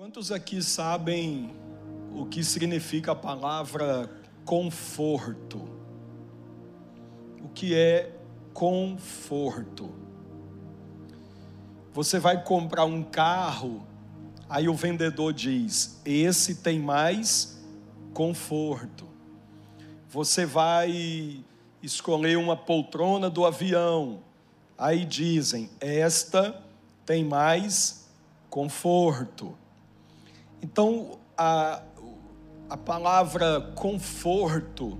Quantos aqui sabem o que significa a palavra conforto? O que é conforto? Você vai comprar um carro, aí o vendedor diz: esse tem mais conforto. Você vai escolher uma poltrona do avião, aí dizem: esta tem mais conforto. Então, a, a palavra conforto,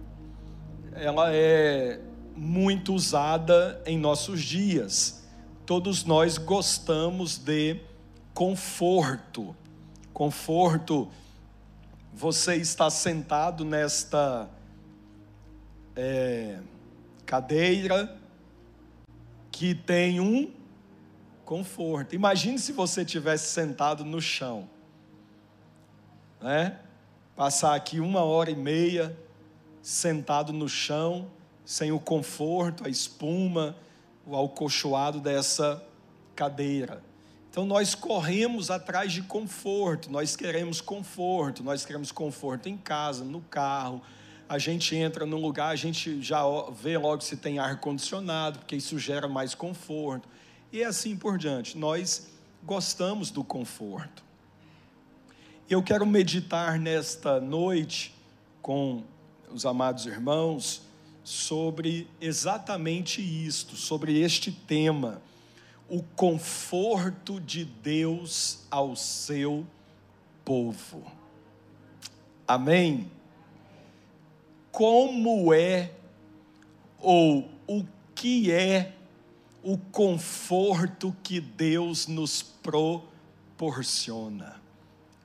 ela é muito usada em nossos dias. Todos nós gostamos de conforto. Conforto, você está sentado nesta é, cadeira que tem um conforto. Imagine se você tivesse sentado no chão né? Passar aqui uma hora e meia sentado no chão, sem o conforto, a espuma, o alcochoado dessa cadeira. Então nós corremos atrás de conforto, nós queremos conforto, nós queremos conforto em casa, no carro. A gente entra num lugar, a gente já vê logo se tem ar condicionado, porque isso gera mais conforto. E assim por diante. Nós gostamos do conforto. Eu quero meditar nesta noite com os amados irmãos sobre exatamente isto, sobre este tema, o conforto de Deus ao seu povo. Amém? Como é ou o que é o conforto que Deus nos proporciona?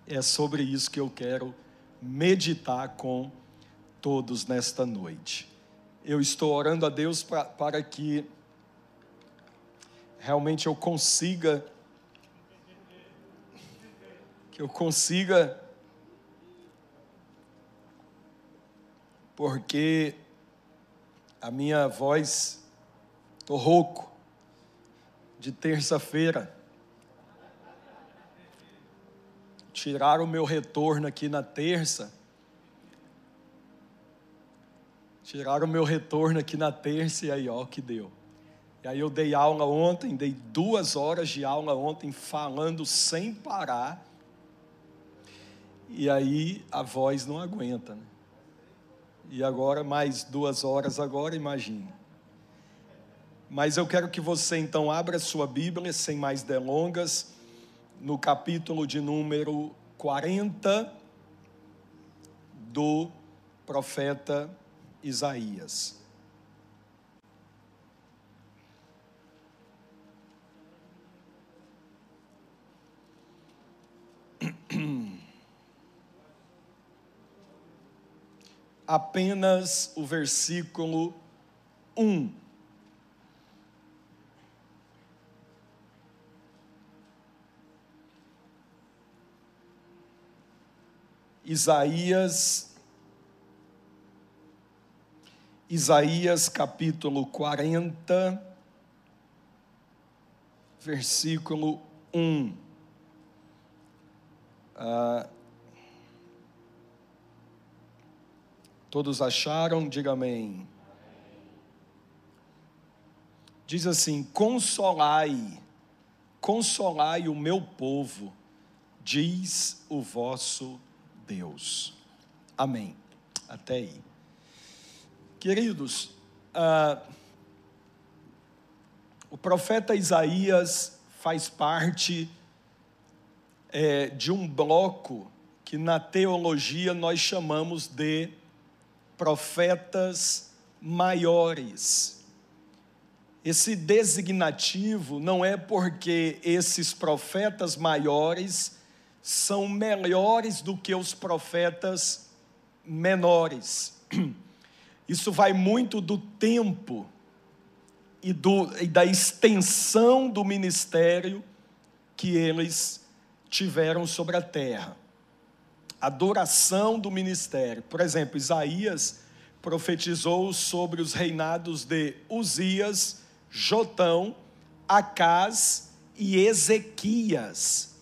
É sobre isso que eu quero meditar com todos nesta noite. Eu estou orando a Deus pra, para que realmente eu consiga que eu consiga porque a minha voz tô rouco de terça-feira tiraram o meu retorno aqui na terça. Tiraram o meu retorno aqui na terça e aí, ó, que deu. E aí eu dei aula ontem, dei duas horas de aula ontem, falando sem parar. E aí a voz não aguenta, né? E agora mais duas horas agora, imagine. Mas eu quero que você então abra sua Bíblia, sem mais delongas, no capítulo de número 40 do profeta Isaías. Apenas o versículo 1 Isaías, Isaías capítulo 40, versículo 1. Ah, todos acharam? Diga amém. Diz assim: Consolai, consolai o meu povo, diz o vosso Deus. Amém. Até aí. Queridos, ah, o profeta Isaías faz parte é, de um bloco que na teologia nós chamamos de profetas maiores. Esse designativo não é porque esses profetas maiores são melhores do que os profetas menores. Isso vai muito do tempo e, do, e da extensão do ministério que eles tiveram sobre a terra. A duração do ministério. Por exemplo, Isaías profetizou sobre os reinados de Uzias, Jotão, Acás e Ezequias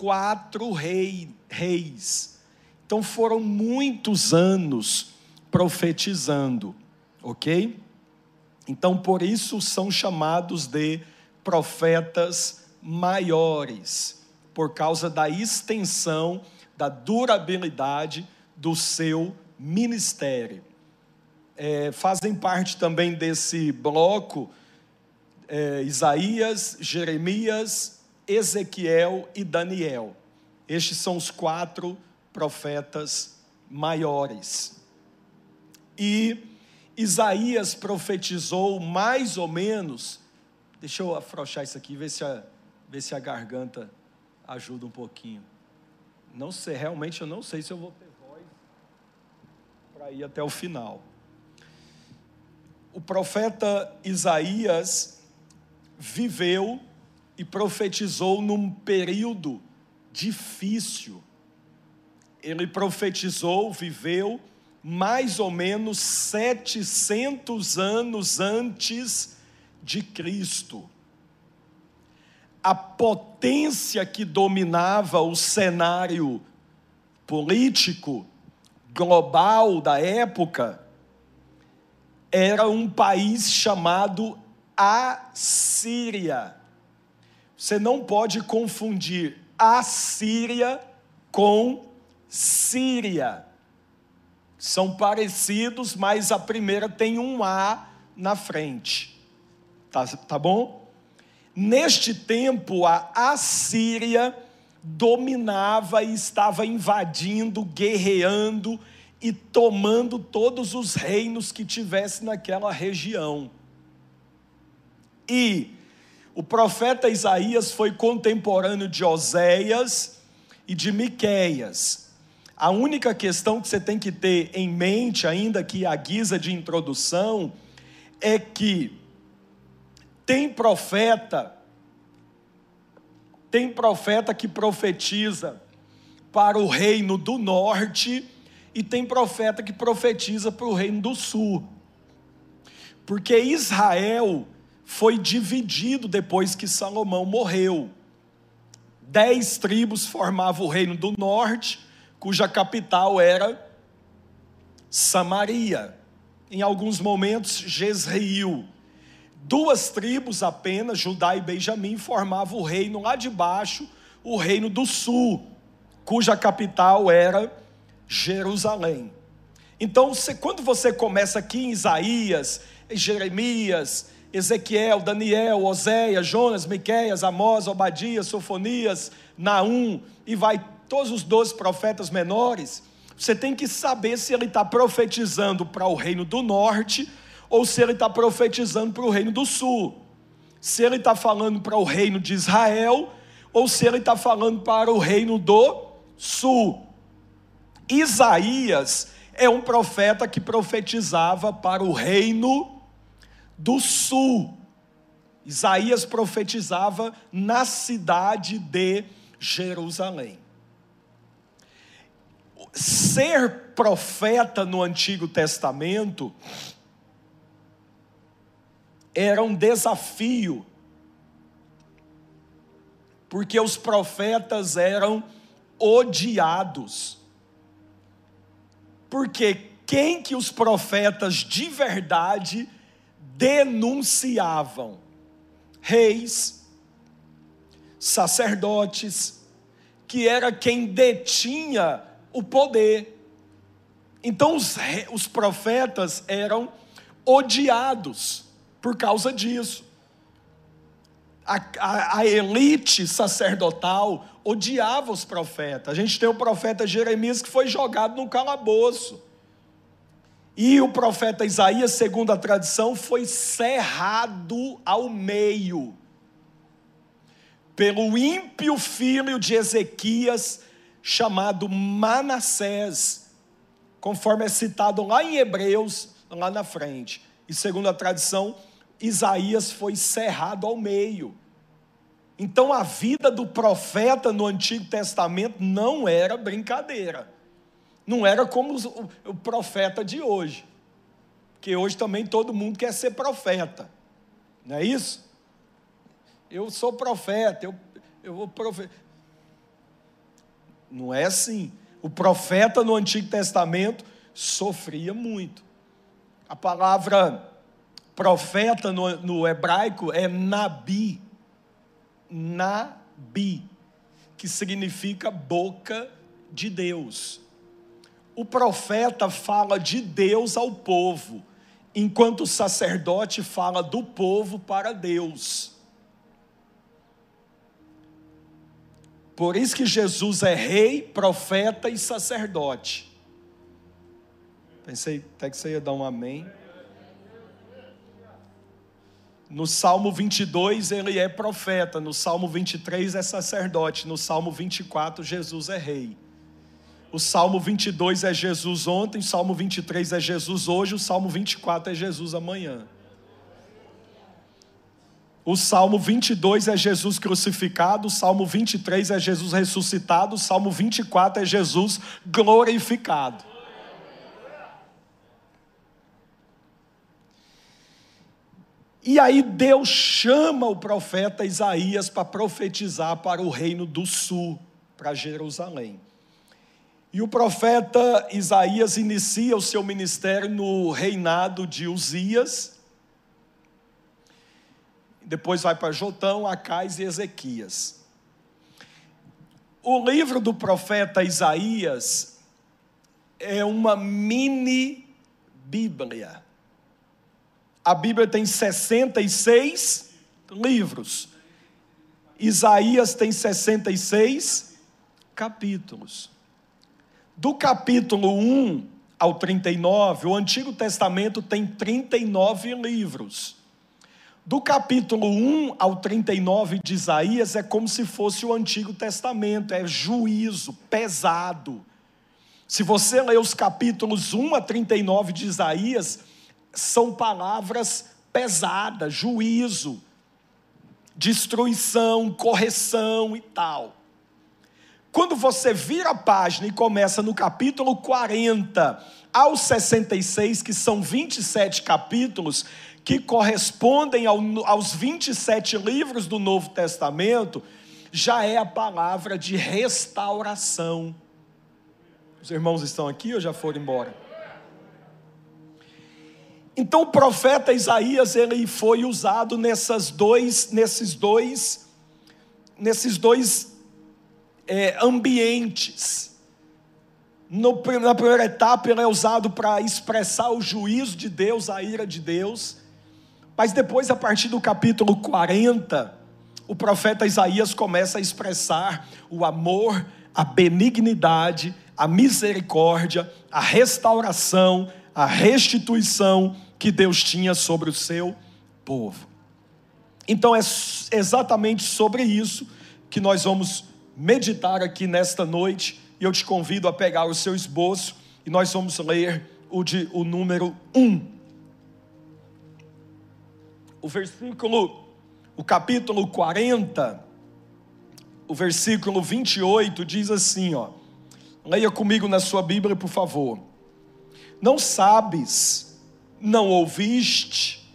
quatro rei, reis. Então foram muitos anos profetizando, ok? Então por isso são chamados de profetas maiores, por causa da extensão, da durabilidade do seu ministério. É, fazem parte também desse bloco é, Isaías, Jeremias, Ezequiel e Daniel. Estes são os quatro profetas maiores. E Isaías profetizou mais ou menos. Deixa eu afrouxar isso aqui, ver se a, ver se a garganta ajuda um pouquinho. Não sei, realmente eu não sei se eu vou ter voz para ir até o final. O profeta Isaías viveu e profetizou num período difícil. Ele profetizou, viveu mais ou menos 700 anos antes de Cristo. A potência que dominava o cenário político global da época era um país chamado Assíria. Você não pode confundir Assíria com Síria. São parecidos, mas a primeira tem um A na frente. Tá, tá bom? Neste tempo, a Assíria dominava e estava invadindo, guerreando e tomando todos os reinos que tivesse naquela região. E o profeta Isaías foi contemporâneo de Oséias e de Miqueias. A única questão que você tem que ter em mente, ainda que a guisa de introdução, é que tem profeta, tem profeta que profetiza para o reino do norte e tem profeta que profetiza para o reino do sul. Porque Israel foi dividido depois que Salomão morreu. Dez tribos formavam o reino do norte, cuja capital era Samaria. Em alguns momentos, Jezreel. Duas tribos apenas, Judá e Benjamim, formavam o reino lá de baixo, o reino do sul, cuja capital era Jerusalém. Então, quando você começa aqui em Isaías, em Jeremias, Ezequiel, Daniel, Oséias, Jonas, Miqueias, Amós, Obadias, Sofonias, Naum, e vai todos os doze profetas menores, você tem que saber se ele está profetizando para o reino do norte ou se ele está profetizando para o reino do sul. Se ele está falando para o reino de Israel ou se ele está falando para o reino do sul. Isaías é um profeta que profetizava para o reino do sul. Isaías profetizava na cidade de Jerusalém. Ser profeta no Antigo Testamento era um desafio, porque os profetas eram odiados. Porque quem que os profetas de verdade denunciavam reis, sacerdotes, que era quem detinha o poder. Então os, os profetas eram odiados por causa disso. A, a, a, elite sacerdotal odiava os profetas. A gente tem o profeta Jeremias que foi jogado no calabouço. E o profeta Isaías, segundo a tradição, foi cerrado ao meio pelo ímpio filho de Ezequias, chamado Manassés, conforme é citado lá em Hebreus, lá na frente. E segundo a tradição, Isaías foi cerrado ao meio. Então a vida do profeta no Antigo Testamento não era brincadeira. Não era como o, profeta de hoje. Porque hoje também todo mundo quer ser profeta. Não é isso? Eu sou profeta, eu, eu vou profeta. Não é assim. O profeta no Antigo Testamento sofria muito. A palavra profeta no, no hebraico é nabi. Nabi, que significa boca de Deus. O profeta fala de Deus ao povo, enquanto o sacerdote fala do povo para Deus. Por isso que Jesus é rei, profeta e sacerdote. Pensei até que você ia dar um amém. No Salmo 22 ele é profeta, no Salmo 23 é sacerdote, no Salmo 24 Jesus é rei. O Salmo 22 é Jesus ontem, o Salmo 23 é Jesus hoje, o Salmo 24 é Jesus amanhã. O Salmo 22 é Jesus crucificado, o Salmo 23 é Jesus ressuscitado, o Salmo 24 é Jesus glorificado. E aí Deus chama o profeta Isaías para profetizar para o reino do sul, para Jerusalém. E o profeta Isaías inicia o seu ministério no reinado de Uzias, depois vai para Jotão, Acais e Ezequias. O livro do profeta Isaías é uma mini Bíblia. A Bíblia tem 66 livros. Isaías tem 66 capítulos. Do capítulo 1 ao 39, o Antigo Testamento tem 39 livros. Do capítulo 1 ao 39 de Isaías é como se fosse o Antigo Testamento, é juízo pesado. Se você ler os capítulos 1 a 39 de Isaías, são palavras pesadas, juízo, destruição, correção e tal. Quando você vira a página e começa no capítulo 40 aos 66, que são 27 capítulos, que correspondem ao, aos 27 livros do Novo Testamento, já é a palavra de restauração. Os irmãos estão aqui ou já foram embora? Então o profeta Isaías ele foi usado nessas dois, nesses dois, nesses dois é, ambientes. No, na primeira etapa ele é usado para expressar o juízo de Deus, a ira de Deus. Mas depois, a partir do capítulo 40, o profeta Isaías começa a expressar o amor, a benignidade, a misericórdia, a restauração, a restituição que Deus tinha sobre o seu povo. Então é exatamente sobre isso que nós vamos meditar aqui nesta noite, e eu te convido a pegar o seu esboço e nós vamos ler o, de, o número 1 o versículo, o capítulo 40, o versículo 28 diz assim, ó. Leia comigo na sua Bíblia, por favor. Não sabes, não ouviste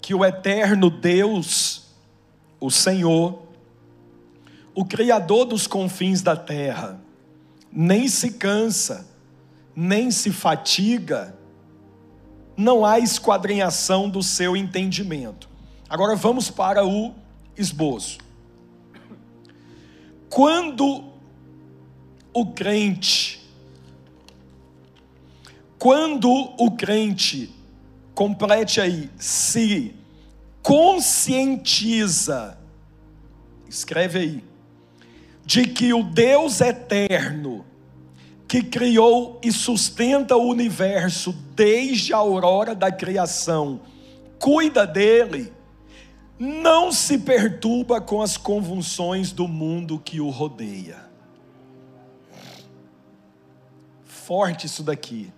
que o eterno Deus, o Senhor, o criador dos confins da terra, nem se cansa, nem se fatiga, não há esquadrinhação do seu entendimento. Agora vamos para o esboço. Quando o crente, quando o crente, complete aí, se conscientiza, escreve aí, de que o Deus eterno, que criou e sustenta o universo desde a aurora da criação, cuida dele, não se perturba com as convulsões do mundo que o rodeia. Forte isso daqui.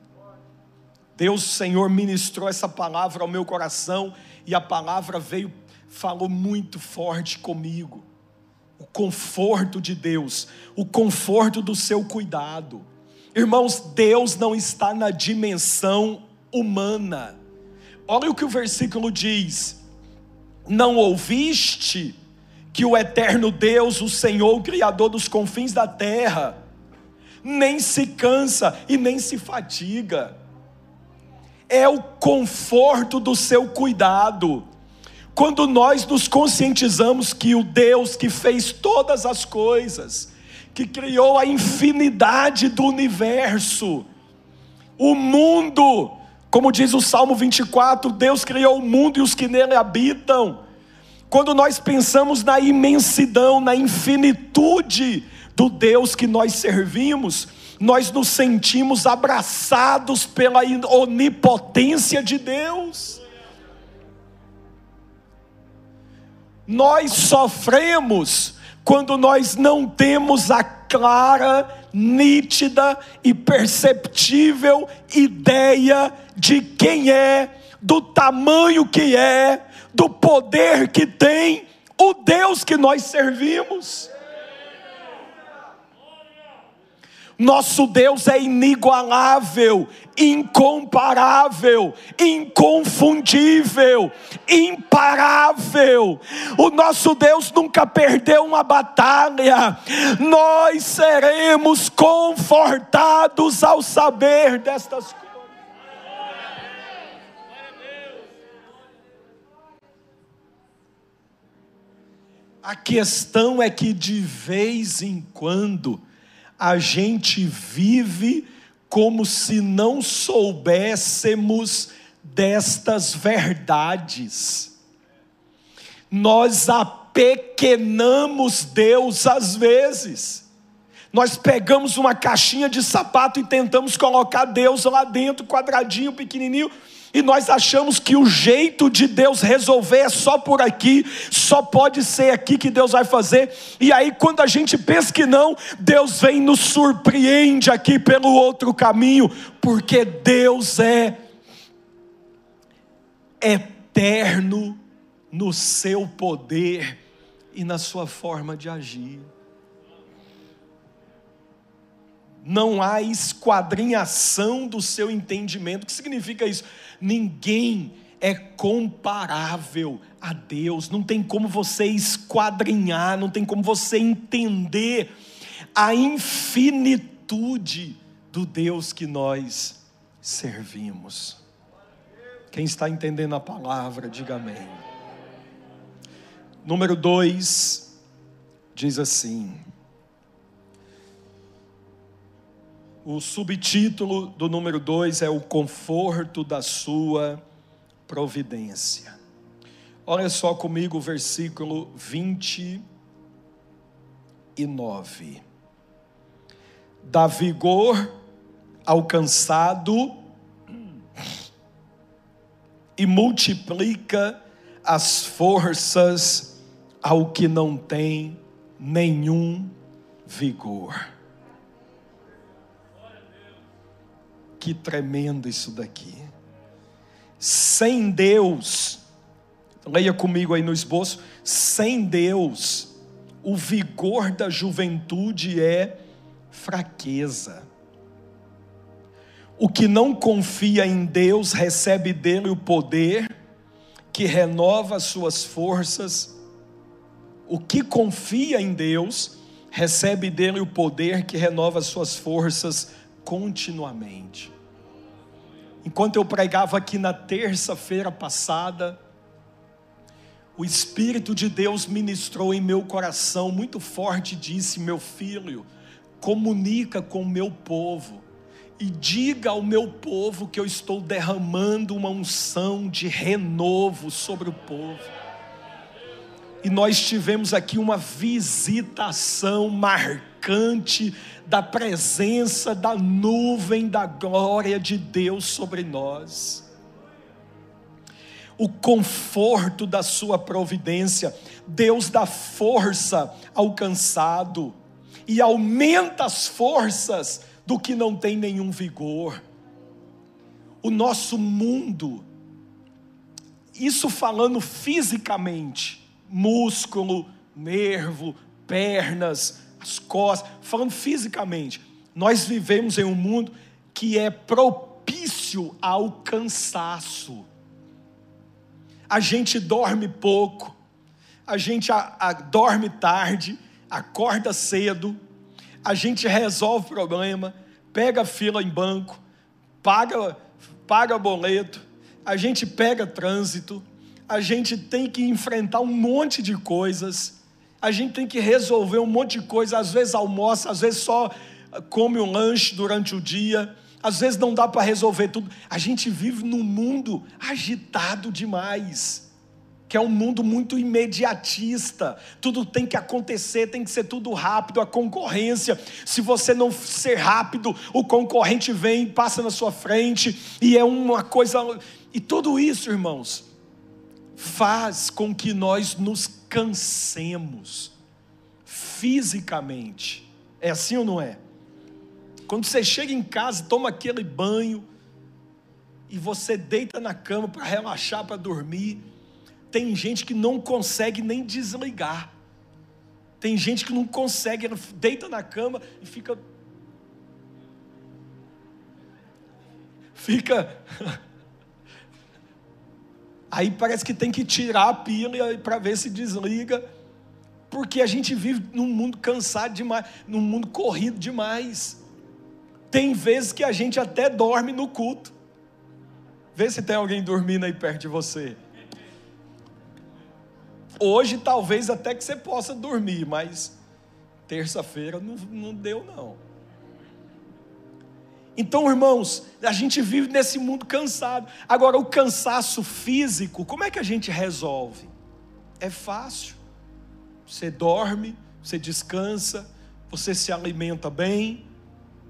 Deus, Senhor, ministrou essa palavra ao meu coração e a palavra veio, falou muito forte comigo. O conforto de Deus, o conforto do seu cuidado Irmãos, Deus não está na dimensão humana. Olha o que o versículo diz: Não ouviste que o eterno Deus, o Senhor, o Criador dos confins da terra, nem se cansa e nem se fatiga. É o conforto do seu cuidado. Quando nós nos conscientizamos que o Deus que fez todas as coisas, que criou a infinidade do universo, o mundo, como diz o Salmo 24, Deus criou o mundo e os que nele habitam. Quando nós pensamos na imensidão, na infinitude do Deus que nós servimos, nós nos sentimos abraçados pela onipotência de Deus. Nós sofremos quando nós não temos a clara, nítida e perceptível ideia de quem é, do tamanho que é, do poder que tem o Deus que nós servimos. Nosso Deus é inigualável, incomparável, inconfundível, imparável. O nosso Deus nunca perdeu uma batalha. Nós seremos confortados ao saber destas coisas. A questão é que de vez em quando a gente vive como se não soubéssemos destas verdades. Nós apequenamos Deus às vezes. Nós pegamos uma caixinha de sapato e tentamos colocar Deus lá dentro, quadradinho, pequenininho, e nós achamos que o jeito de Deus resolver é só por aqui, só pode ser aqui que Deus vai fazer. E aí, quando a gente pensa que não, Deus vem e nos surpreende aqui pelo outro caminho, porque Deus é eterno no seu poder e na sua forma de agir não há esquadrinhação do seu entendimento. O que significa isso? Ninguém é comparável a Deus, não tem como você esquadrinhar, não tem como você entender a infinitude do Deus que nós servimos. Quem está entendendo a palavra, diga amém. Número dois, diz assim: O subtítulo do número 2 é o conforto da sua providência. Olha só comigo o versículo 29. Dá vigor ao cansado e multiplica as forças ao que não tem nenhum vigor. Que tremendo isso daqui. Sem Deus, leia comigo aí no esboço, sem Deus, o vigor da juventude é fraqueza. O que não confia em Deus recebe dele o poder que renova as suas forças. O que confia em Deus recebe dele o poder que renova as suas forças continuamente. Enquanto eu pregava aqui na terça-feira passada, o Espírito de Deus ministrou em meu coração muito forte e disse: Meu filho, comunica com o meu povo e diga ao meu povo que eu estou derramando uma unção de renovo sobre o povo. E nós tivemos aqui uma visitação marcante da presença da nuvem da glória de Deus sobre nós. O conforto da sua providência, Deus dá força ao cansado e aumenta as forças do que não tem nenhum vigor. O nosso mundo, isso falando fisicamente, músculo, nervo, pernas, as costas, falando fisicamente, nós vivemos em um mundo que é propício ao cansaço. A gente dorme pouco, a gente a, a, dorme tarde, acorda cedo, a gente resolve problema, pega fila em banco, paga, paga boleto, a gente pega trânsito, a gente tem que enfrentar um monte de coisas, a gente tem que resolver um monte de coisa, às vezes almoça, às vezes só come um lanche durante o dia, às vezes não dá para resolver tudo. A gente vive num mundo agitado demais que é um mundo muito imediatista. Tudo tem que acontecer, tem que ser tudo rápido, a concorrência. Se você não ser rápido, o concorrente vem, passa na sua frente, e é uma coisa. E tudo isso, irmãos, faz com que nós nos cansemos fisicamente. É assim ou não é? Quando você chega em casa, toma aquele banho, e você deita na cama para relaxar, para dormir tem gente que não consegue nem desligar. Tem gente que não consegue, deita na cama e fica. Fica. Aí parece que tem que tirar a pilha para ver se desliga, porque a gente vive num mundo cansado demais, num mundo corrido demais. Tem vezes que a gente até dorme no culto. Vê se tem alguém dormindo aí perto de você. Hoje talvez até que você possa dormir, mas terça-feira não, não deu não. Então, irmãos, a gente vive nesse mundo cansado. Agora, o cansaço físico, como é que a gente resolve? É fácil. Você dorme, você descansa, você se alimenta bem,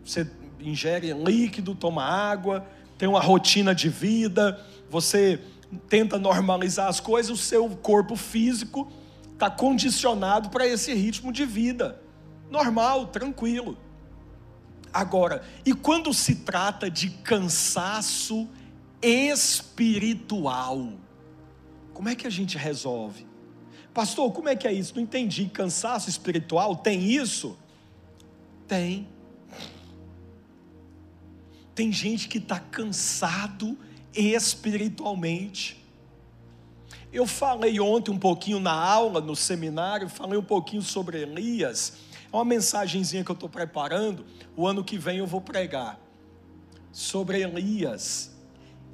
você ingere líquido, toma água, tem uma rotina de vida, você tenta normalizar as coisas, o seu corpo físico está condicionado para esse ritmo de vida. Normal, tranquilo. Agora, e quando se trata de cansaço espiritual? Como é que a gente resolve? Pastor, como é que é isso? Não entendi. Cansaço espiritual tem isso? Tem. Tem gente que está cansado espiritualmente. Eu falei ontem um pouquinho na aula, no seminário, falei um pouquinho sobre Elias. Uma mensagenzinha que eu estou preparando. O ano que vem eu vou pregar sobre Elias.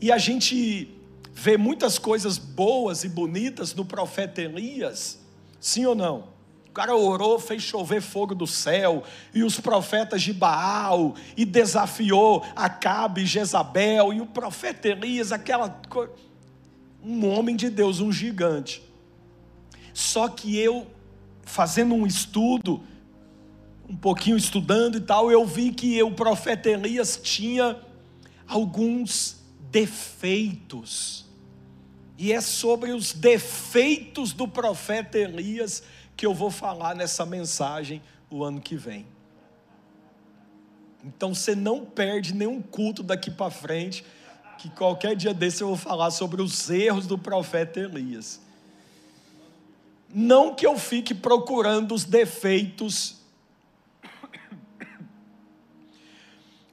E a gente vê muitas coisas boas e bonitas no profeta Elias, sim ou não? O cara orou, fez chover fogo do céu, e os profetas de Baal, e desafiou Acabe Jezabel, e o profeta Elias, aquela coisa. Um homem de Deus, um gigante. Só que eu, fazendo um estudo, um pouquinho estudando e tal, eu vi que o profeta Elias tinha alguns defeitos. E é sobre os defeitos do profeta Elias que eu vou falar nessa mensagem o ano que vem. Então você não perde nenhum culto daqui para frente, que qualquer dia desse eu vou falar sobre os erros do profeta Elias. Não que eu fique procurando os defeitos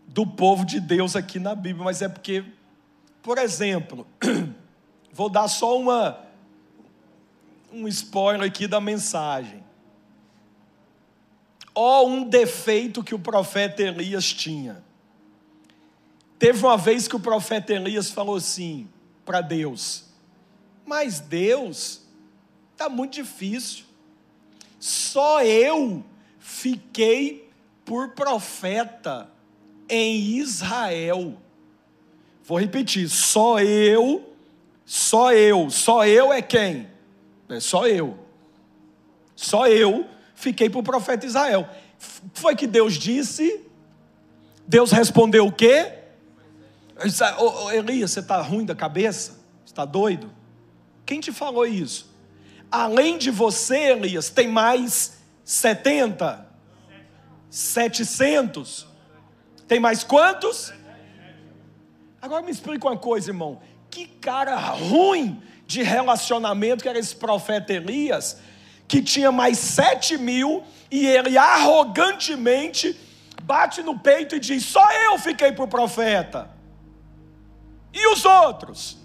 do povo de Deus aqui na Bíblia, mas é porque, por exemplo, vou dar só uma um spoiler aqui da mensagem. Ó, oh, um defeito que o profeta Elias tinha. Teve uma vez que o profeta Elias falou assim para Deus: Mas Deus, está muito difícil. Só eu fiquei por profeta em Israel. Vou repetir: só eu, só eu, só eu é quem? É só eu. Só eu fiquei para o profeta Israel. Foi que Deus disse. Deus respondeu o quê? Oh, oh, Elias, você está ruim da cabeça? Está doido? Quem te falou isso? Além de você, Elias, tem mais 70? 700? Tem mais quantos? Agora me explica uma coisa, irmão. Que cara ruim de relacionamento, que era esse profeta Elias, que tinha mais sete mil, e ele arrogantemente bate no peito e diz: Só eu fiquei por profeta. E os outros?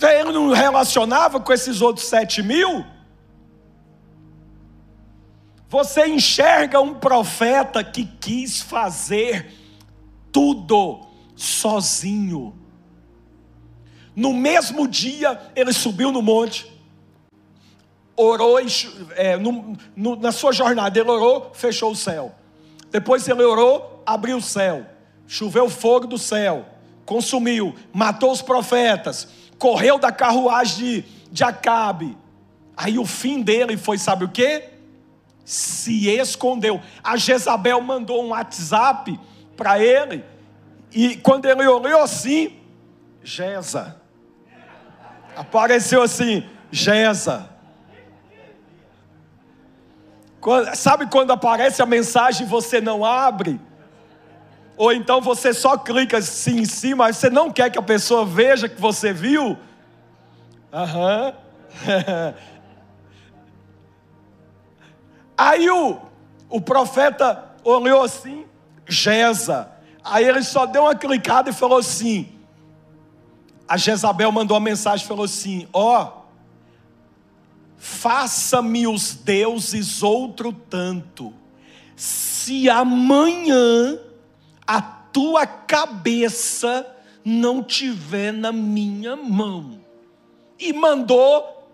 Ele não relacionava com esses outros sete mil? Você enxerga um profeta que quis fazer tudo sozinho. No mesmo dia, ele subiu no monte, orou, é, no, no, na sua jornada, ele orou, fechou o céu. Depois ele orou, abriu o céu, choveu fogo do céu, consumiu, matou os profetas, correu da carruagem de, de Acabe. Aí o fim dele foi, sabe o que? Se escondeu. A Jezabel mandou um WhatsApp para ele, e quando ele olhou assim, Jeza. Apareceu assim, Jeza. sabe quando aparece a mensagem e você não abre? Ou então você só clica assim em cima, mas você não quer que a pessoa veja que você viu? Aham. Aí o, o profeta olhou assim, Jeza. Aí ele só deu uma clicada e falou assim: a Jezabel mandou uma mensagem e falou assim: Ó, oh, faça-me os deuses outro tanto, se amanhã a tua cabeça não tiver na minha mão. E mandou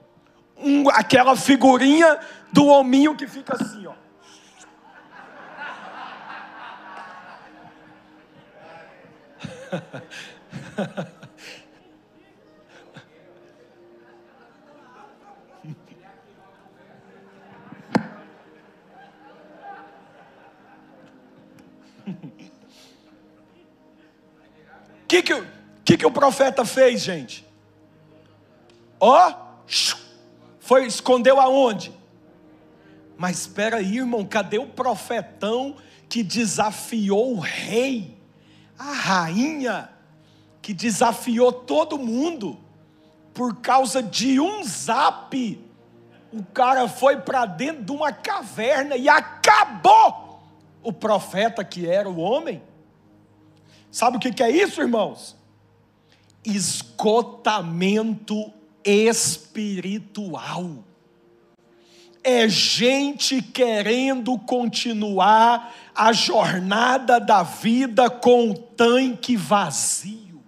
um, aquela figurinha do hominho que fica assim, ó. Que, que, que, que o profeta fez, gente? Ó, oh, foi, escondeu aonde? Mas espera aí, irmão, cadê o profetão que desafiou o rei? a rainha que desafiou todo mundo por causa de um zap. O cara foi para dentro de uma caverna e acabou o profeta que era o homem. Sabe o que é isso, irmãos? Esgotamento espiritual é gente querendo continuar a jornada da vida com o tanque vazio.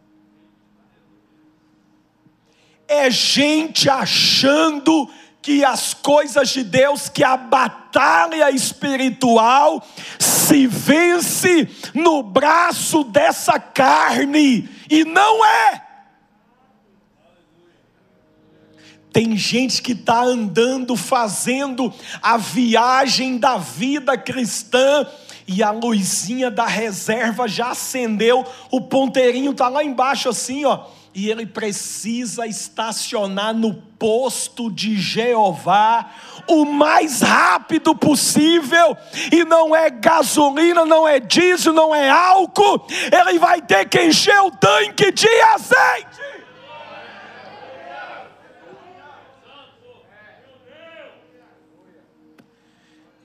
É gente achando que as coisas de Deus, que a batalha espiritual se vence no braço dessa carne, e não é. Tem gente que está andando, fazendo a viagem da vida cristã, e a luzinha da reserva já acendeu, o ponteirinho está lá embaixo assim, ó. E ele precisa estacionar no posto de Jeová o mais rápido possível, e não é gasolina, não é diesel, não é álcool, ele vai ter que encher o tanque de azeite.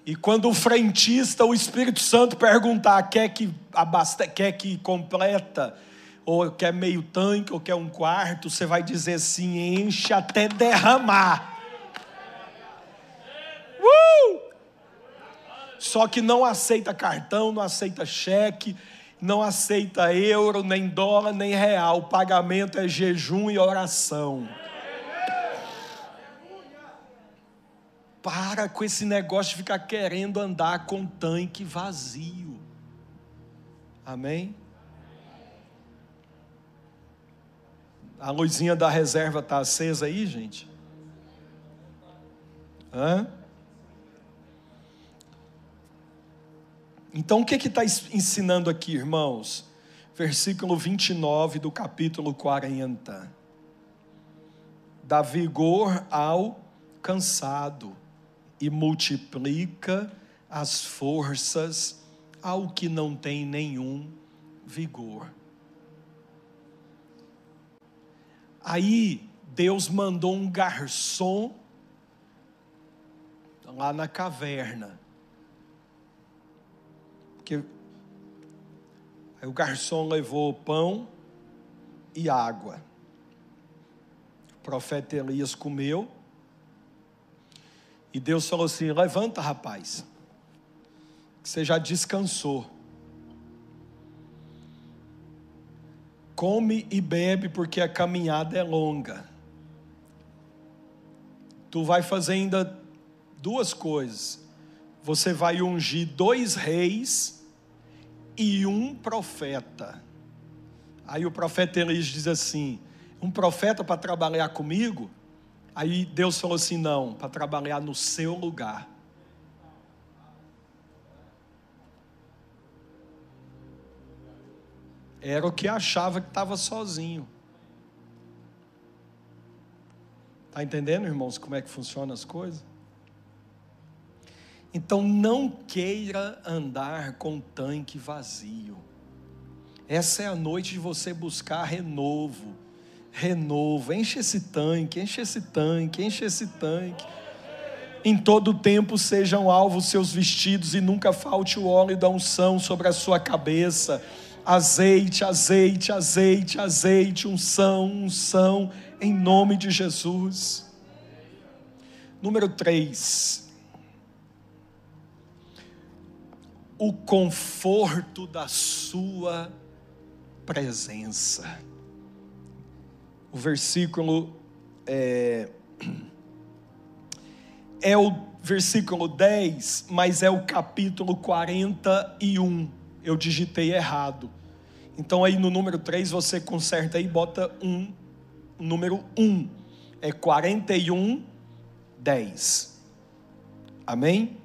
E quando o frentista, o Espírito Santo perguntar, quer que, abaste, quer que completa, ou quer meio tanque, ou quer um quarto, você vai dizer assim: enche até derramar. Uh! Só que não aceita cartão, não aceita cheque, não aceita euro, nem dólar, nem real. O pagamento é jejum e oração. Para com esse negócio de ficar querendo andar com tanque vazio. Amém? A luzinha da reserva está acesa aí, gente? Hã? Então, o que está ensinando aqui, irmãos? Versículo 29 do capítulo 40. Dá vigor ao cansado e multiplica as forças ao que não tem nenhum vigor. Aí Deus mandou um garçom lá na caverna. Porque aí o garçom levou pão e água. O profeta Elias comeu e Deus falou assim: levanta, rapaz. que você já descansou. Come e bebe, porque a caminhada é longa. Tu vai fazer ainda duas coisas. Você vai ungir dois reis e um profeta. Aí o profeta Elias diz assim: um profeta para trabalhar comigo? Aí Deus falou assim: não, para trabalhar no seu lugar. Era o que achava que estava sozinho. Está entendendo, irmãos, como é que funcionam as coisas? Então não queira andar com tanque vazio. Essa é a noite de você buscar renovo. Renovo, enche esse tanque, enche esse tanque, enche esse tanque. Em todo tempo sejam alvos seus vestidos e nunca falte o óleo da unção sobre a sua cabeça azeite, azeite, azeite, azeite, unção, unção, em nome de Jesus. Número 3. O conforto da Sua presença. O versículo é, é o versículo 10, mas é o capítulo 41. Eu digitei errado. Então aí no número 3 você conserta aí e bota um, número 1. É 41, 10. Amém?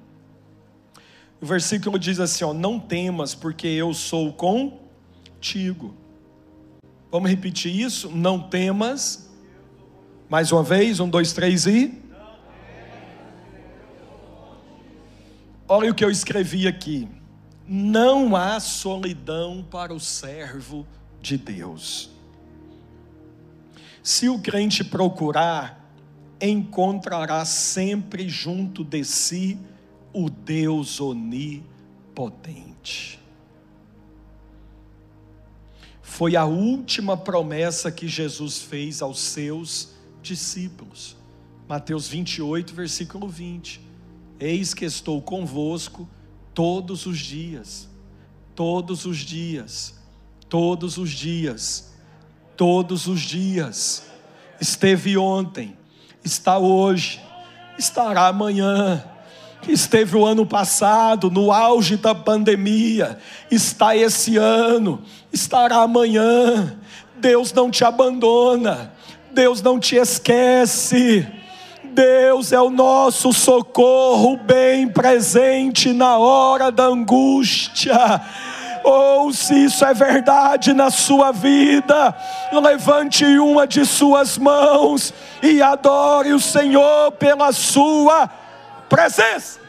O versículo diz assim: ó, não temas, porque eu sou contigo. Vamos repetir isso? Não temas. Mais uma vez, um, dois, três e. Olha o que eu escrevi aqui não há solidão para o servo de Deus. Se o crente procurar, encontrará sempre junto de si o Deus onipotente. Foi a última promessa que Jesus fez aos seus discípulos. Mateus 28, versículo 20. Eis que estou convosco todos os dias, todos os dias, todos os dias, todos os dias. Esteve ontem, está hoje, estará amanhã. Esteve o ano passado, no auge da pandemia, está esse ano, estará amanhã. Deus não te abandona, Deus não te esquece. Deus é o nosso socorro bem presente na hora da angústia. Ou se isso é verdade na sua vida, levante uma de suas mãos e adore o Senhor pela sua presença.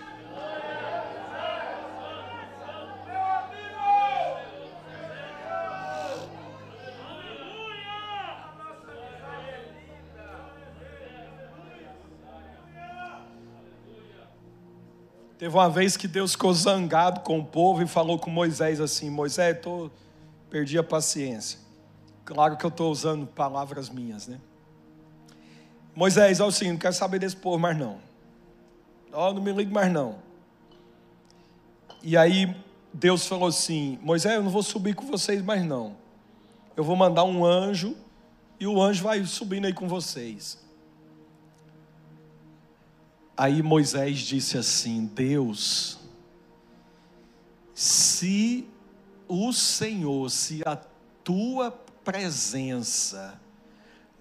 Teve uma vez que Deus ficou zangado com o povo e falou com Moisés assim: Moisés, tô, perdi a paciência. Claro que eu estou usando palavras minhas, né? Moisés, olha o seguinte, não quero saber desse povo mais não. Ó, oh, não me ligue mais não. E aí Deus falou assim: Moisés, eu não vou subir com vocês mais não. Eu vou mandar um anjo e o anjo vai subindo aí com vocês. Aí Moisés disse assim: Deus, se o Senhor, se a tua presença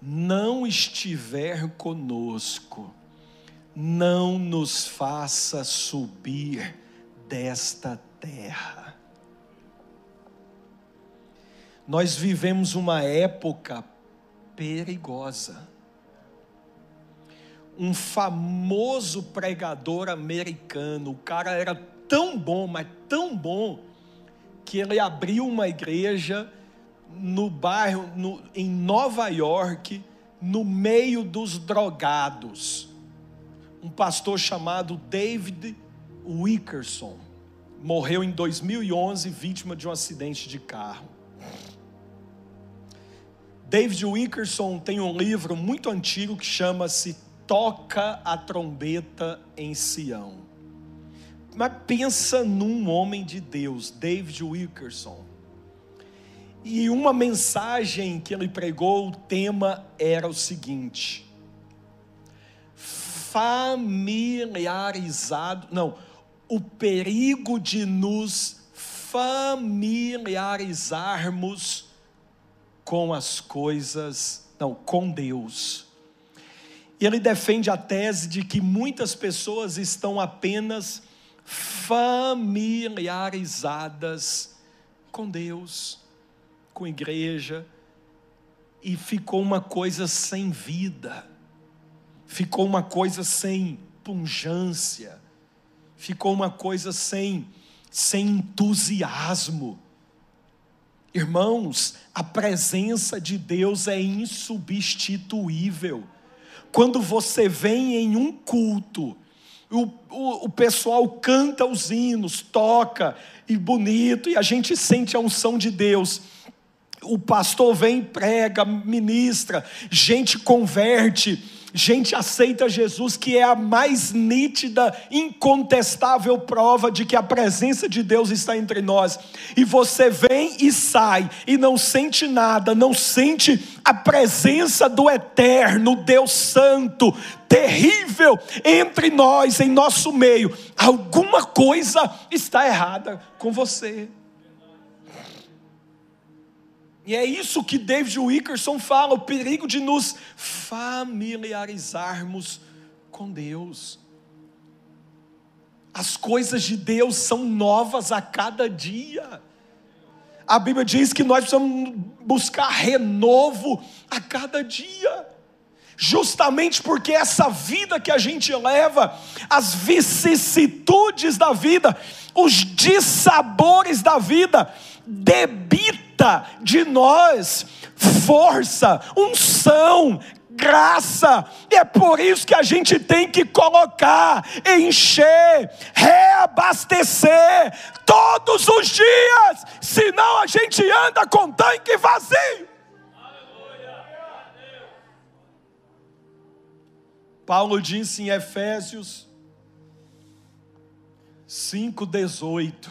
não estiver conosco, não nos faça subir desta terra. Nós vivemos uma época perigosa um famoso pregador americano. O cara era tão bom, mas tão bom, que ele abriu uma igreja no bairro, no, em Nova York, no meio dos drogados. Um pastor chamado David Wickerson morreu em 2011 vítima de um acidente de carro. David Wickerson tem um livro muito antigo que chama-se toca a trombeta em Sião. Mas pensa num homem de Deus, David Wilkerson. E uma mensagem que ele pregou, o tema era o seguinte: familiarizado, não, o perigo de nos familiarizarmos com as coisas, não, com Deus. E ele defende a tese de que muitas pessoas estão apenas familiarizadas com Deus, com igreja, e ficou uma coisa sem vida, ficou uma coisa sem pungência, ficou uma coisa sem, sem entusiasmo. Irmãos, a presença de Deus é insubstituível. Quando você vem em um culto, o, o, o, pessoal canta os hinos, toca, e bonito, e a gente sente a unção de Deus. O pastor vem, prega, ministra, gente converte, gente aceita Jesus, que é a mais nítida, incontestável prova de que a presença de Deus está entre nós. E você vem e sai, e não sente nada, não sente a presença do eterno Deus Santo, terrível, entre nós, em nosso meio. Alguma coisa está errada com você. E é isso que David Wickerson fala: o perigo de nos familiarizarmos com Deus. As coisas de Deus são novas a cada dia. A Bíblia diz que nós precisamos buscar renovo a cada dia. Justamente porque essa vida que a gente leva, as vicissitudes da vida, os dissabores da vida, debitam de nós força, unção, graça, e é por isso que a gente tem que colocar, encher, reabastecer todos os dias, senão a gente anda com tanque vazio. Paulo disse em Efésios 5,18: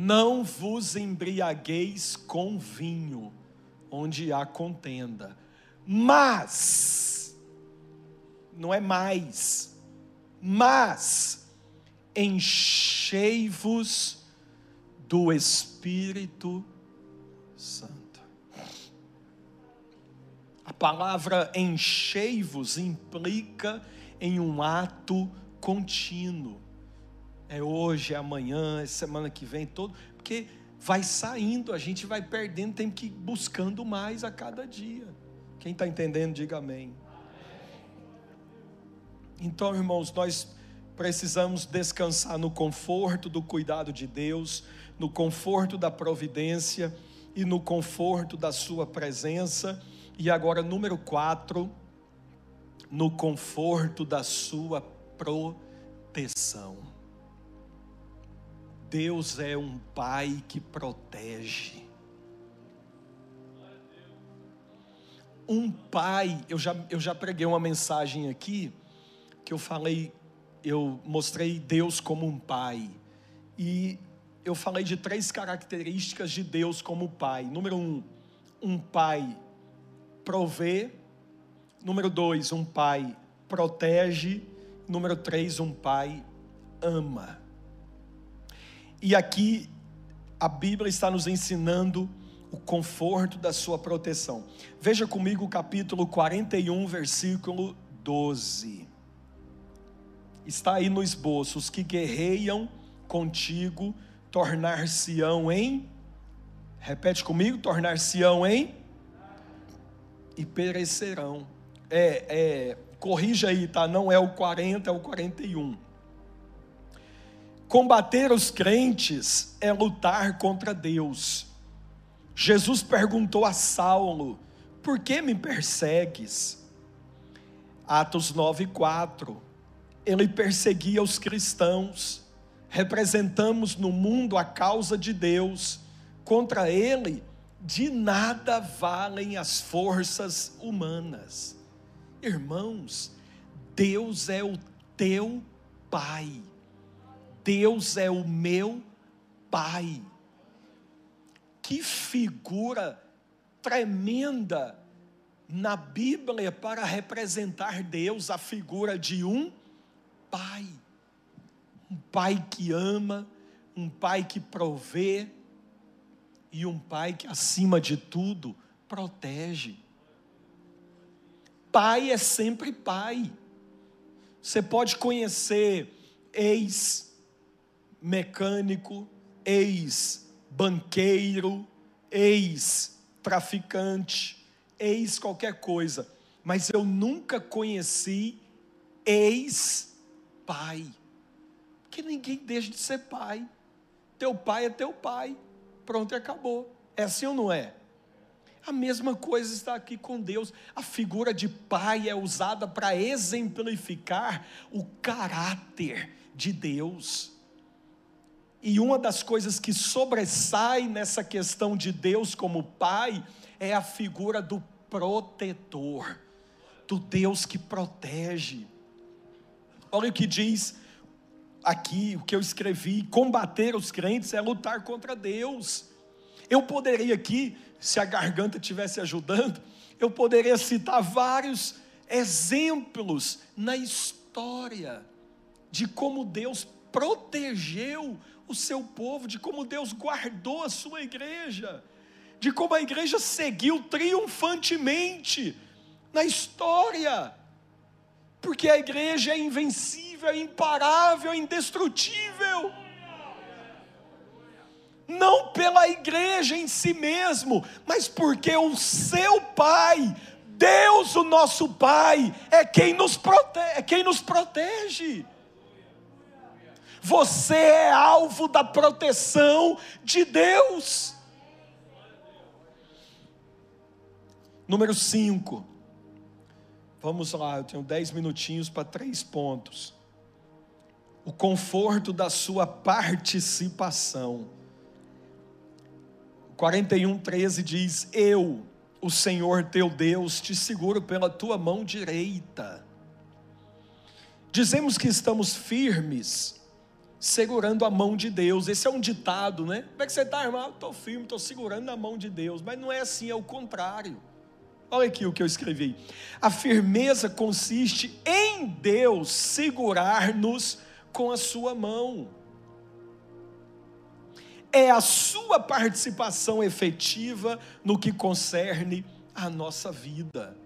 não vos embriagueis com vinho, onde há contenda, mas, não é mais, mas, enchei-vos do Espírito Santo. A palavra enchei-vos implica em um ato contínuo é hoje, é amanhã, é semana que vem, todo, porque vai saindo, a gente vai perdendo, tem que ir buscando mais a cada dia. Quem está entendendo, diga amém. Então, irmãos, nós precisamos descansar no conforto do cuidado de Deus, no conforto da providência e no conforto da Sua presença. E agora, número quatro, no conforto da Sua proteção. Deus é um pai que protege. Um pai, eu já, eu já preguei uma mensagem aqui, que eu falei, eu mostrei Deus como um pai. E eu falei de três características de Deus como pai. Número um, um pai provê. Número dois, um pai protege. Número três, um pai ama. E aqui a Bíblia está nos ensinando o conforto da sua proteção. Veja comigo o capítulo 41, versículo 12. Está aí no esboço: os que guerreiam contigo tornar-se-ão em. Repete comigo: tornar-se-ão em. E perecerão. É, é, corrija aí, tá? Não é o 40, é o 41. Combater os crentes é lutar contra Deus. Jesus perguntou a Saulo: Por que me persegues? Atos 9:4. Ele perseguia os cristãos. Representamos no mundo a causa de Deus. Contra ele, de nada valem as forças humanas. Irmãos, Deus é o teu Pai. Deus é o meu Pai. Que figura tremenda na Bíblia para representar Deus, a figura de um Pai. Um Pai que ama, um Pai que provê e um Pai que, acima de tudo, protege. Pai é sempre Pai. Você pode conhecer ex-mecânico, ex-banqueiro, ex-traficante, ex qualquer coisa, mas eu nunca conheci ex-pai. Porque ninguém deixa de ser pai. Teu pai é teu pai. Pronto e acabou. É assim ou não é? A mesma coisa está aqui com Deus. A figura de pai é usada para exemplificar o caráter de Deus. E uma das coisas que sobressai nessa questão de Deus como pai é a figura do protetor, do Deus que protege. Olha o que diz aqui, o que eu escrevi: combater os crentes é lutar contra Deus. Eu poderia aqui, se a garganta estivesse ajudando, eu poderia citar vários exemplos na história de como Deus protegeu o seu povo, de como Deus guardou a sua igreja, de como a igreja seguiu triunfantemente na história, porque a igreja é invencível, é imparável, é indestrutível não pela igreja em si mesmo, mas porque o seu Pai, Deus, o nosso Pai, é quem nos protege. É quem nos protege. Você é alvo da proteção de Deus. Número 5. Vamos lá, eu tenho dez minutinhos para três pontos. O conforto da sua participação. 41, 13 diz: Eu, o Senhor teu Deus, te seguro pela tua mão direita. Dizemos que estamos firmes, segurando a mão de Deus. Esse é um ditado, né? Como é que você está, irmão? Estou firme, estou segurando a mão de Deus. Mas não é assim, é o contrário. Olha aqui o que eu escrevi. A firmeza consiste em Deus segurar-nos com a sua mão é a sua participação efetiva no que concerne a nossa vida.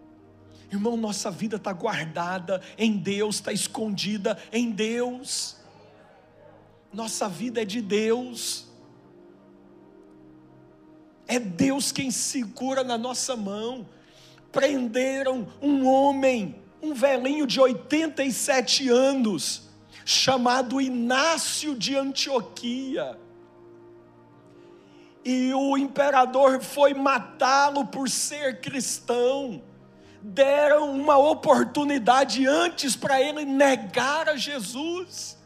Irmão, nossa vida está guardada em Deus, está escondida em Deus. Nossa vida é de Deus. É Deus quem segura na nossa mão. Prenderam um homem, um velhinho de 87 anos, chamado Inácio de Antioquia e o imperador foi matá-lo por ser cristão. Deram uma oportunidade antes para ele negar a Jesus.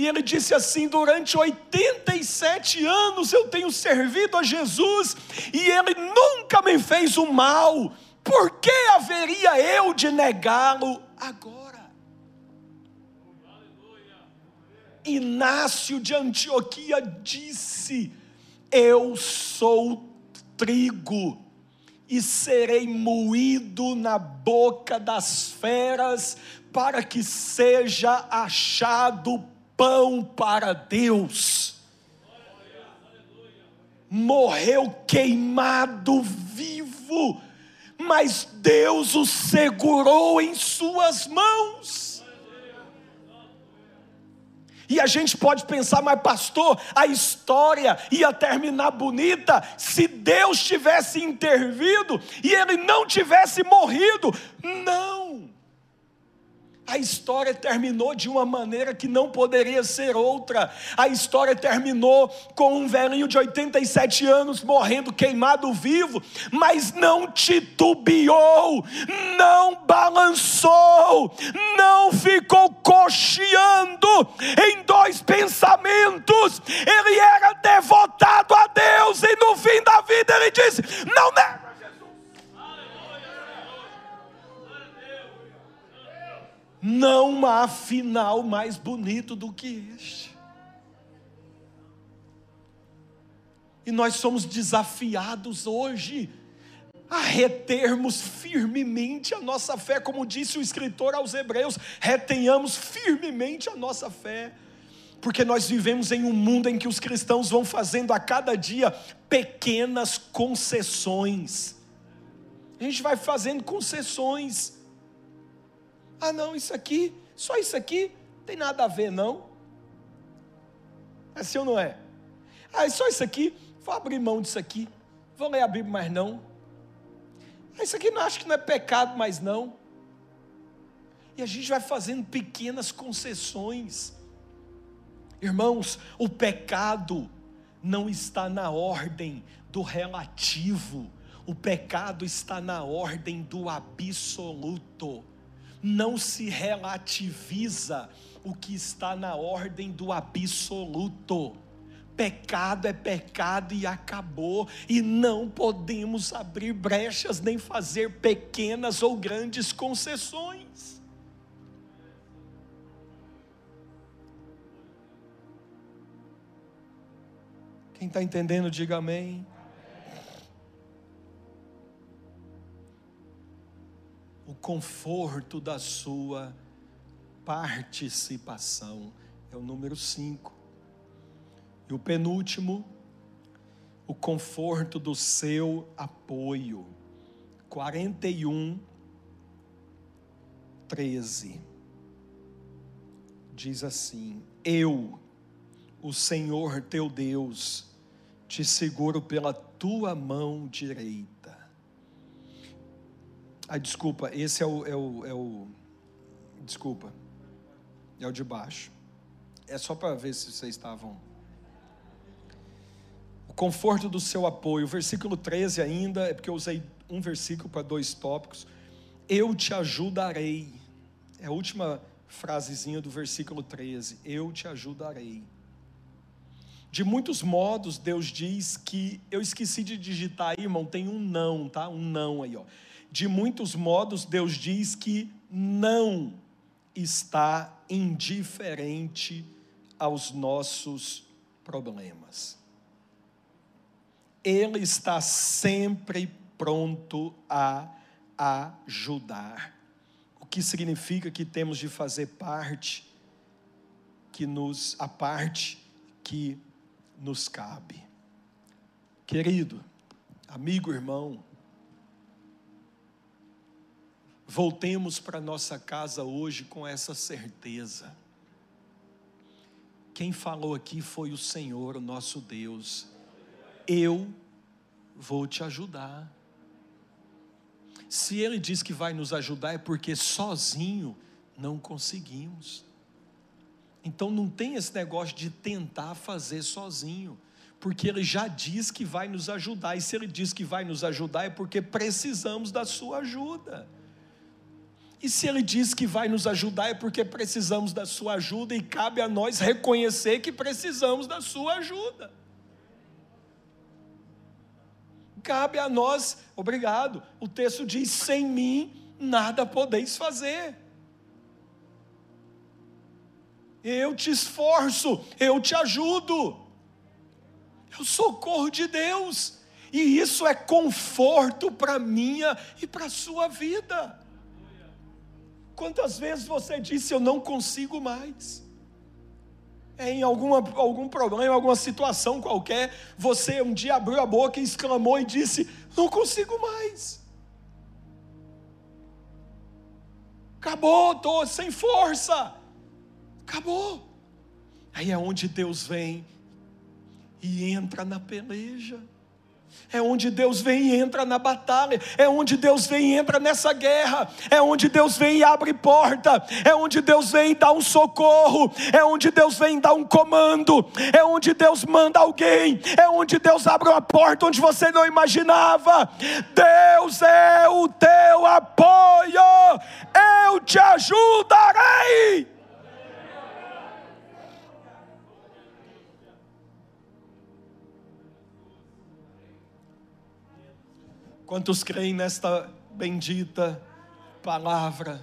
E ele disse assim: durante 87 anos eu tenho servido a Jesus e ele nunca me fez o mal, por que haveria eu de negá-lo agora? Inácio de Antioquia disse: eu sou trigo e serei moído na boca das feras, para que seja achado pão para Deus. Morreu queimado vivo, mas Deus o segurou em Suas mãos. E a gente pode pensar, mas pastor, a história ia terminar bonita se Deus tivesse intervido e ele não tivesse morrido. Não a história terminou de uma maneira que não poderia ser outra. A história terminou com um velhinho de 87 anos morrendo queimado vivo, mas não titubeou, não balançou, não ficou cocheando em dois pensamentos. Ele era devotado a Deus e no fim da vida ele disse: Não nega Não há final mais bonito do que este. E nós somos desafiados hoje a retermos firmemente a nossa fé, como disse o escritor aos Hebreus: retenhamos firmemente a nossa fé, porque nós vivemos em um mundo em que os cristãos vão fazendo a cada dia pequenas concessões. A gente vai fazendo concessões. Ah, não, isso aqui, só isso aqui, tem nada a ver, não. É assim ou não é? Ah, só isso aqui, vou abrir mão disso aqui, vou ler a Bíblia, mas não. Ah, isso aqui não acho que não é pecado, mas não. E a gente vai fazendo pequenas concessões. Irmãos, o pecado não está na ordem do relativo, o pecado está na ordem do absoluto. Não se relativiza o que está na ordem do absoluto. Pecado é pecado e acabou, e não podemos abrir brechas nem fazer pequenas ou grandes concessões. Quem está entendendo, diga amém. O conforto da sua participação é o número 5. E o penúltimo, o conforto do seu apoio. 41, 13. Diz assim: Eu, o Senhor teu Deus, te seguro pela tua mão direita. Ah, desculpa, esse é o, é o, é o desculpa, é o de baixo. É só para ver se vocês estavam o conforto do seu apoio. O versículo 13 ainda, é porque eu usei um versículo para dois tópicos. Eu te ajudarei. É a última frasezinha do versículo 13. Eu te ajudarei. De muitos modos, Deus diz que. Eu esqueci de digitar aí, irmão, tem um não, tá? Um não aí, ó. De muitos modos, Deus diz que não está indiferente aos nossos problemas. Ele está sempre pronto a ajudar. O que significa que temos de fazer parte que nos a parte que nos cabe. Querido, amigo, irmão, voltemos para nossa casa hoje com essa certeza. Quem falou aqui foi o Senhor, o nosso Deus eu vou te ajudar. Se ele diz que vai nos ajudar, é porque sozinho não conseguimos. Então não tem esse negócio de tentar fazer sozinho, porque ele já diz que vai nos ajudar, e se ele diz que vai nos ajudar, é porque precisamos da sua ajuda. E se ele diz que vai nos ajudar, é porque precisamos da sua ajuda, e cabe a nós reconhecer que precisamos da sua ajuda. cabe a nós, obrigado. O texto diz: sem mim nada podeis fazer. Eu te esforço, eu te ajudo. O socorro de Deus. E isso é conforto para minha e para a sua vida. Quantas vezes você disse eu não consigo mais? É em alguma, algum problema, alguma situação qualquer, você um dia abriu a boca e exclamou e disse: Não consigo mais. Acabou, estou sem força. Acabou. Aí é onde Deus vem e entra na peleja. É onde Deus vem e entra na batalha, é onde Deus vem e entra nessa guerra, é onde Deus vem e abre porta, é onde Deus vem e dá um socorro, é onde Deus vem e dá um comando, é onde Deus manda alguém, é onde Deus abre uma porta onde você não imaginava. Deus é o teu apoio, eu te ajudarei. Quantos creem nesta bendita palavra?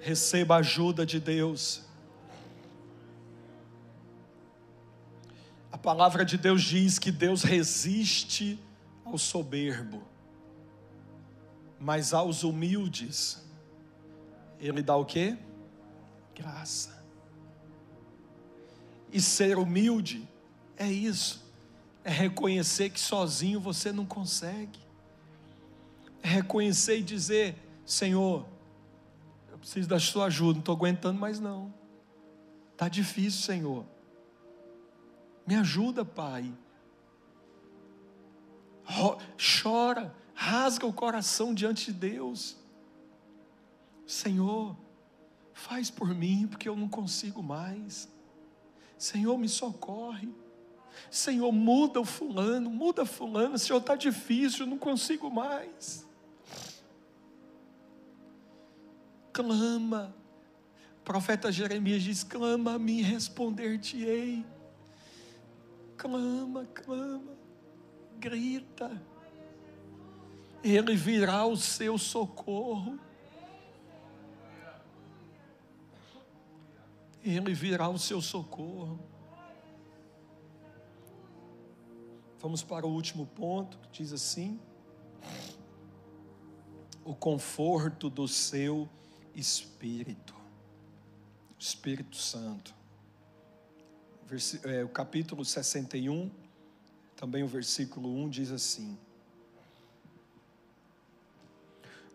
Receba a ajuda de Deus. A palavra de Deus diz que Deus resiste ao soberbo, mas aos humildes, Ele dá o quê? Graça. E ser humilde é isso, é reconhecer que sozinho você não consegue, é reconhecer e dizer: Senhor, eu preciso da sua ajuda, não estou aguentando mais não, está difícil, Senhor, me ajuda, Pai. Chora, rasga o coração diante de Deus. Senhor, faz por mim, porque eu não consigo mais. Senhor, me socorre. Senhor, muda o fulano, muda fulano. Senhor, está difícil, não consigo mais. Clama. O profeta Jeremias diz: clama a mim, responder-te-ei. Clama, clama, grita. Ele virá o seu socorro. Ele virá o seu socorro. Vamos para o último ponto, que diz assim: o conforto do seu espírito, Espírito Santo. É, o capítulo 61, também o versículo 1 diz assim: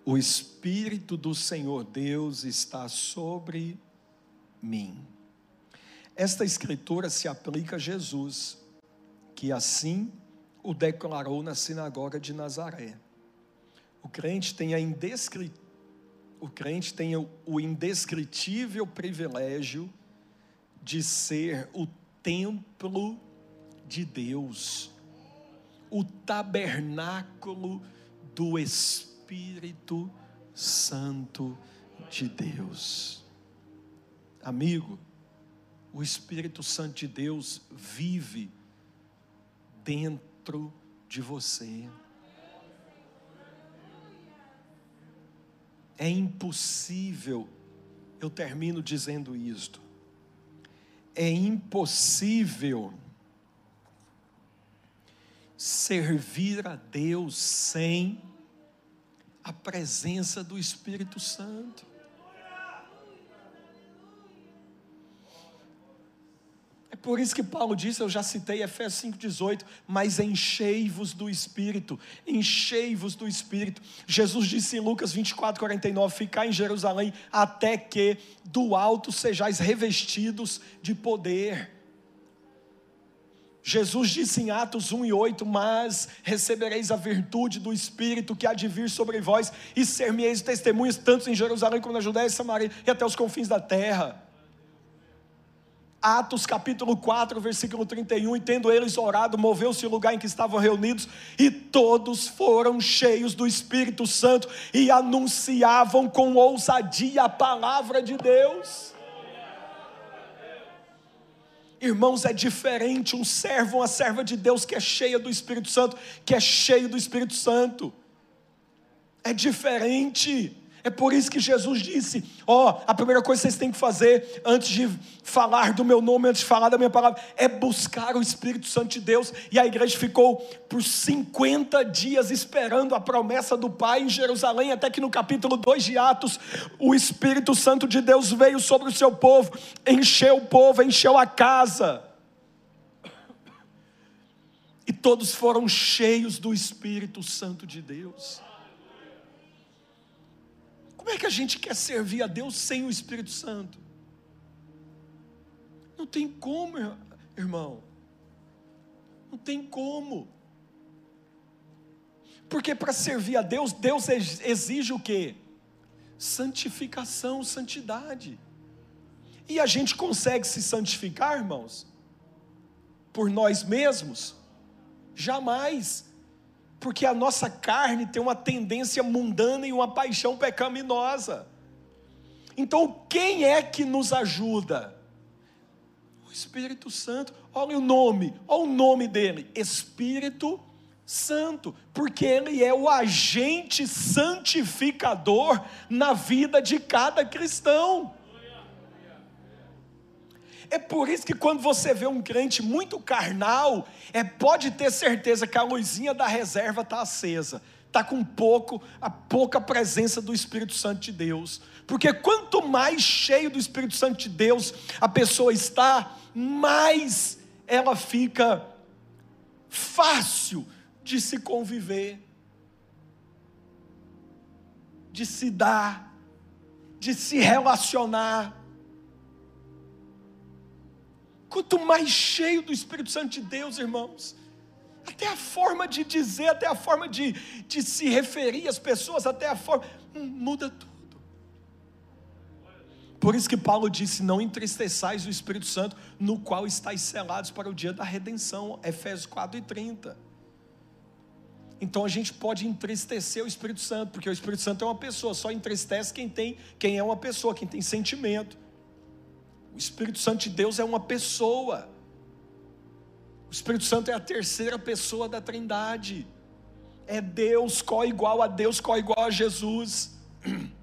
O Espírito do Senhor Deus está sobre mim. Esta escritura se aplica a Jesus, que assim o declarou na sinagoga de Nazaré. O crente tem a indescri... o crente tem o indescritível privilégio de ser o templo de Deus, o tabernáculo do Espírito Santo de Deus. Amigo, o Espírito Santo de Deus vive dentro de você. É impossível, eu termino dizendo isto, é impossível servir a Deus sem a presença do Espírito Santo. Por isso que Paulo disse, eu já citei Efésios 5,18, mas enchei-vos do Espírito, enchei-vos do Espírito. Jesus disse em Lucas 24, 49: Ficai em Jerusalém até que do alto sejais revestidos de poder. Jesus disse em Atos 1 e 8: Mas recebereis a virtude do Espírito que há de vir sobre vós, e ser-me-eis testemunhas, tanto em Jerusalém como na Judéia e Samaria e até os confins da terra. Atos capítulo 4, versículo 31, e tendo eles orado, moveu-se o lugar em que estavam reunidos, e todos foram cheios do Espírito Santo e anunciavam com ousadia a palavra de Deus. Irmãos, é diferente um servo, uma serva de Deus que é cheia do Espírito Santo, que é cheio do Espírito Santo. É diferente. É por isso que Jesus disse: Ó, oh, a primeira coisa que vocês têm que fazer antes de falar do meu nome, antes de falar da minha palavra, é buscar o Espírito Santo de Deus. E a igreja ficou por 50 dias esperando a promessa do Pai em Jerusalém, até que no capítulo 2 de Atos, o Espírito Santo de Deus veio sobre o seu povo, encheu o povo, encheu a casa. E todos foram cheios do Espírito Santo de Deus. A gente quer servir a Deus sem o Espírito Santo? Não tem como, irmão. Não tem como. Porque para servir a Deus, Deus exige o quê? Santificação, santidade. E a gente consegue se santificar, irmãos? Por nós mesmos? Jamais porque a nossa carne tem uma tendência mundana e uma paixão pecaminosa. Então, quem é que nos ajuda? O Espírito Santo. Olha o nome, olha o nome dele: Espírito Santo, porque ele é o agente santificador na vida de cada cristão. É por isso que quando você vê um crente muito carnal, é pode ter certeza que a luzinha da reserva está acesa, está com pouco, a pouca presença do Espírito Santo de Deus. Porque quanto mais cheio do Espírito Santo de Deus a pessoa está, mais ela fica fácil de se conviver, de se dar, de se relacionar. Quanto mais cheio do Espírito Santo de Deus, irmãos, até a forma de dizer, até a forma de, de se referir às pessoas, até a forma, hum, muda tudo. Por isso que Paulo disse: Não entristeçais o Espírito Santo, no qual estáis selados para o dia da redenção. Efésios 4 e 30. Então a gente pode entristecer o Espírito Santo, porque o Espírito Santo é uma pessoa, só entristece quem tem, quem é uma pessoa, quem tem sentimento. O Espírito Santo de Deus é uma pessoa. O Espírito Santo é a terceira pessoa da Trindade. É Deus co igual a Deus, co igual a Jesus.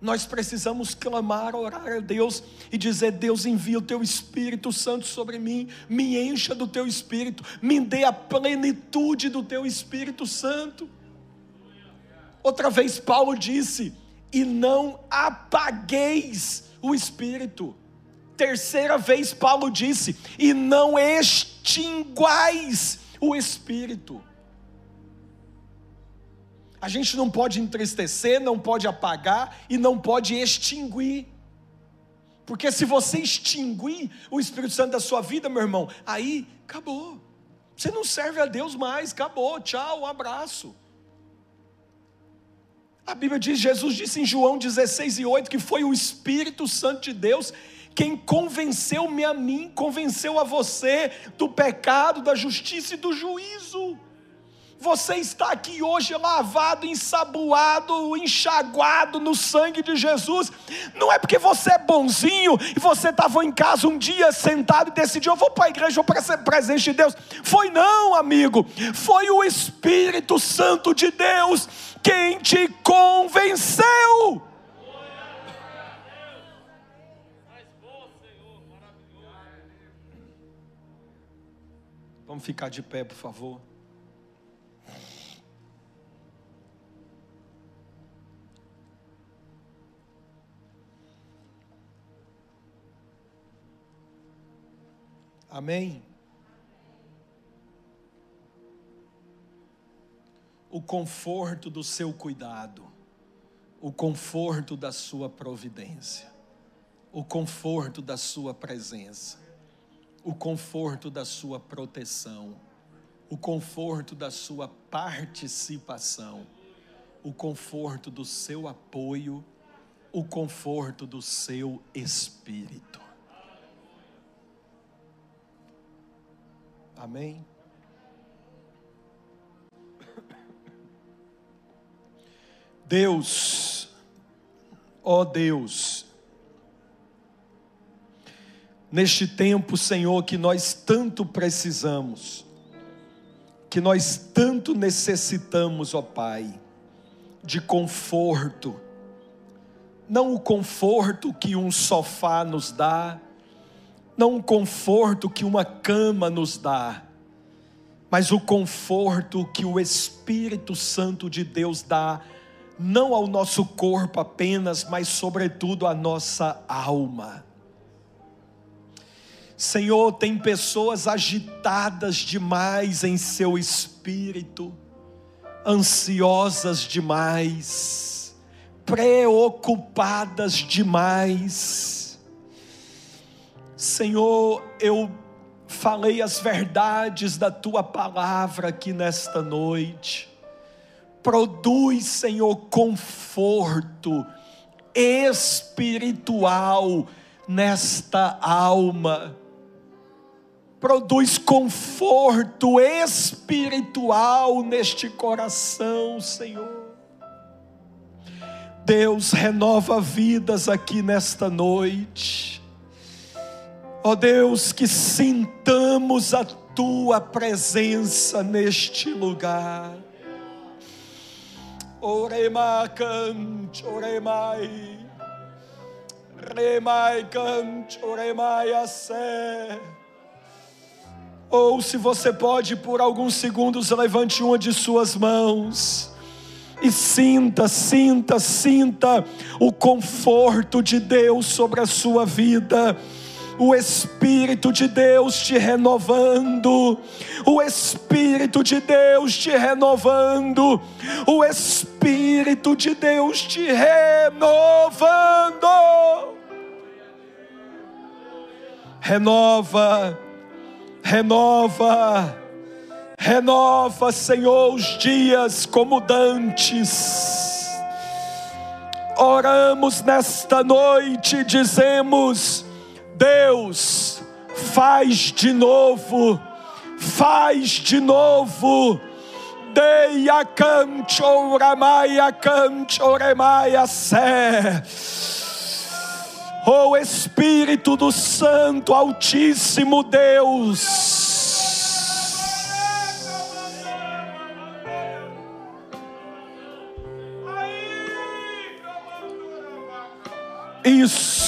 Nós precisamos clamar, orar a Deus e dizer: Deus, envia o teu Espírito Santo sobre mim, me encha do teu Espírito, me dê a plenitude do teu Espírito Santo. Outra vez, Paulo disse: E não apagueis o Espírito. Terceira vez, Paulo disse: E não extinguais o Espírito. A gente não pode entristecer, não pode apagar e não pode extinguir. Porque se você extinguir o Espírito Santo da sua vida, meu irmão, aí acabou. Você não serve a Deus mais, acabou. Tchau, um abraço. A Bíblia diz, Jesus disse em João 16 e 8 que foi o Espírito Santo de Deus quem convenceu-me a mim, convenceu a você do pecado, da justiça e do juízo. Você está aqui hoje lavado, ensaboado, enxaguado no sangue de Jesus. Não é porque você é bonzinho e você estava em casa um dia sentado e decidiu: eu vou para a igreja, vou para ser presente de Deus. Foi não, amigo. Foi o Espírito Santo de Deus quem te convenceu. Vamos ficar de pé, por favor. Amém? O conforto do seu cuidado, o conforto da sua providência, o conforto da sua presença, o conforto da sua proteção, o conforto da sua participação, o conforto do seu apoio, o conforto do seu espírito. Amém? Deus, ó Deus, neste tempo, Senhor, que nós tanto precisamos, que nós tanto necessitamos, ó Pai, de conforto, não o conforto que um sofá nos dá, não o conforto que uma cama nos dá, mas o conforto que o Espírito Santo de Deus dá, não ao nosso corpo apenas, mas sobretudo à nossa alma. Senhor, tem pessoas agitadas demais em seu espírito, ansiosas demais, preocupadas demais, Senhor, eu falei as verdades da tua palavra aqui nesta noite. Produz, Senhor, conforto espiritual nesta alma. Produz conforto espiritual neste coração, Senhor. Deus renova vidas aqui nesta noite Ó oh Deus, que sintamos a tua presença neste lugar. Orema cante, oremai. Remai canto, remai sé. Ou se você pode, por alguns segundos, levante uma de suas mãos e sinta, sinta, sinta o conforto de Deus sobre a sua vida o Espírito de Deus te renovando, o Espírito de Deus te renovando, o Espírito de Deus te renovando. Renova, renova, renova, Senhor, os dias como dantes. Oramos nesta noite, dizemos: Deus, faz de novo, faz de novo. Deia canto, ramaia canto, remaia sé. Oh Espírito do Santo Altíssimo Deus. Isso.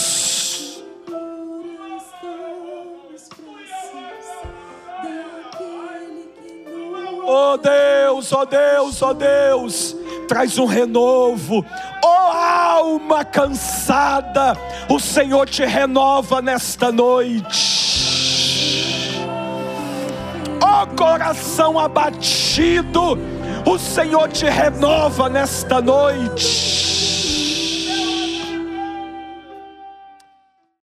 Oh Deus, oh Deus, oh Deus, traz um renovo, alma cansada, o Senhor te renova nesta noite. Oh, coração abatido, o Senhor te renova nesta noite.